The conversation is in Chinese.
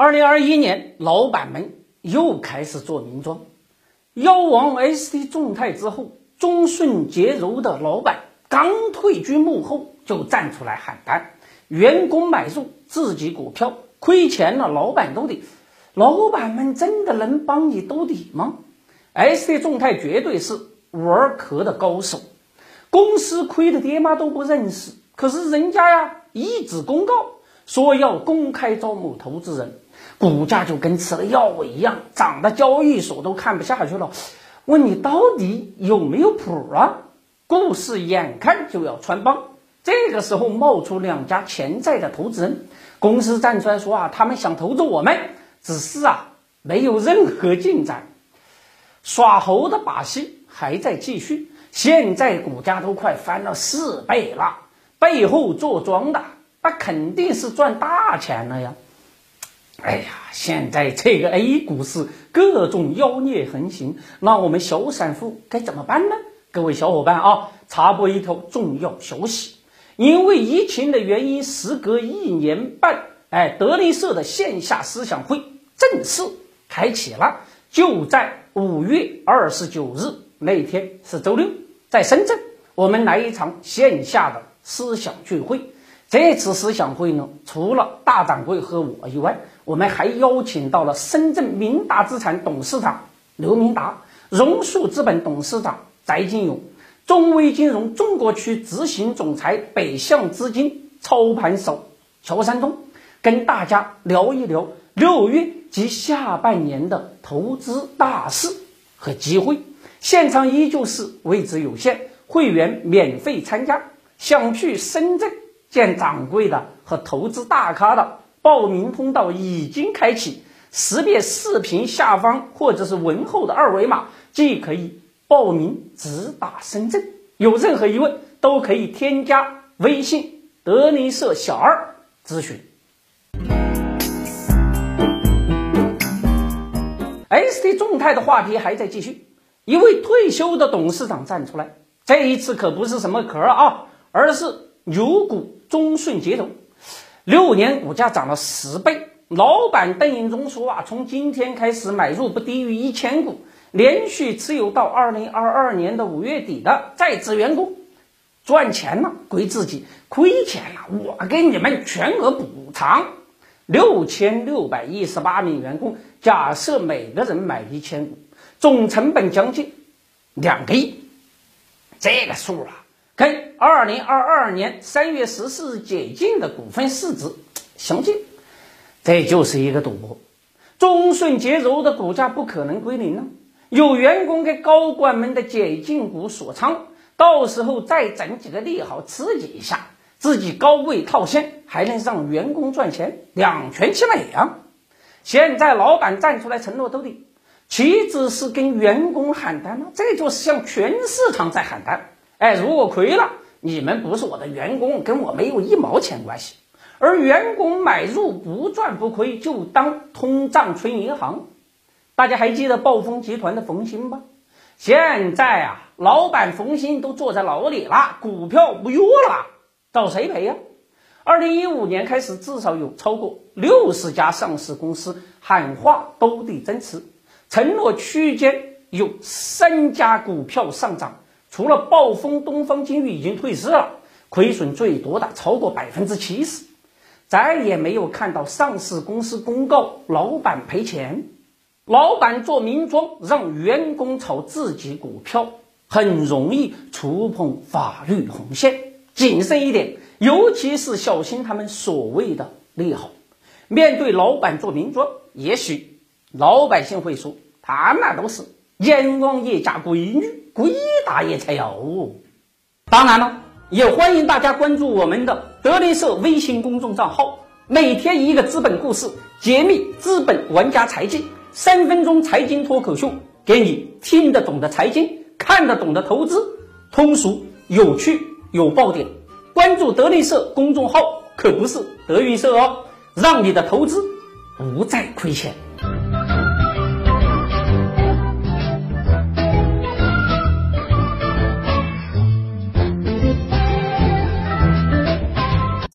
二零二一年，老板们又开始做名庄。妖王 ST 众泰之后，中顺洁柔的老板刚退居幕后，就站出来喊单：员工买入自己股票亏钱了，老板兜底。老板们真的能帮你兜底吗？ST 众泰绝对是玩壳的高手，公司亏的爹妈都不认识，可是人家呀一纸公告说要公开招募投资人。股价就跟吃了药一样，涨的交易所都看不下去了。问你到底有没有谱啊？故事眼看就要穿帮，这个时候冒出两家潜在的投资人，公司站出来说啊，他们想投资我们，只是啊没有任何进展，耍猴的把戏还在继续。现在股价都快翻了四倍了，背后做庄的那肯定是赚大钱了呀。哎呀，现在这个 A 股市各种妖孽横行，那我们小散户该怎么办呢？各位小伙伴啊，插播一条重要消息：因为疫情的原因，时隔一年半，哎，德林社的线下思想会正式开启了。就在五月二十九日那天是周六，在深圳，我们来一场线下的思想聚会。这次思想会呢，除了大掌柜和我以外，我们还邀请到了深圳明达资产董事长刘明达、榕树资本董事长翟金勇、中微金融中国区执行总裁北向资金操盘手乔山东，跟大家聊一聊六月及下半年的投资大事和机会。现场依旧是位置有限，会员免费参加。想去深圳见掌柜的和投资大咖的。报名通道已经开启，识别视频下方或者是文后的二维码，即可以报名直达深圳。有任何疑问，都可以添加微信德林社小二咨询。ST 众泰的话题还在继续，一位退休的董事长站出来，这一次可不是什么壳啊，而是牛股中顺捷柔。六年股价涨了十倍，老板邓英忠说啊，从今天开始买入不低于一千股，连续持有到二零二二年的五月底的在职员工赚钱了归自己，亏钱了我给你们全额补偿。六千六百一十八名员工，假设每个人买一千股，总成本将近两个亿，这个数啊。跟二零二二年三月十四日解禁的股份市值相近，这就是一个赌博。中顺洁柔的股价不可能归零呢，有员工给高管们的解禁股锁仓，到时候再整几个利好刺激一下，自己高位套现，还能让员工赚钱，两全其美啊！现在老板站出来承诺兜底，岂止是跟员工喊单了，这就是向全市场在喊单。哎，如果亏了，你们不是我的员工，跟我没有一毛钱关系。而员工买入不赚不亏，就当通胀存银行。大家还记得暴风集团的冯鑫吧？现在啊，老板冯鑫都坐在牢里了，股票不约了，找谁赔呀？二零一五年开始，至少有超过六十家上市公司喊话兜底增持，承诺区间有三家股票上涨。除了暴风东方金域已经退市了，亏损最多的超过百分之七十，再也没有看到上市公司公告老板赔钱。老板做名庄，让员工炒自己股票，很容易触碰法律红线，谨慎一点，尤其是小心他们所谓的利好。面对老板做名庄，也许老百姓会说，他那都是阎王爷家闺女。鬼大爷才要！当然了，也欢迎大家关注我们的德林社微信公众账号，每天一个资本故事，揭秘资本玩家财经，三分钟财经脱口秀，给你听得懂的财经，看得懂的投资，通俗有趣有爆点。关注德林社公众号可不是德云社哦，让你的投资不再亏钱。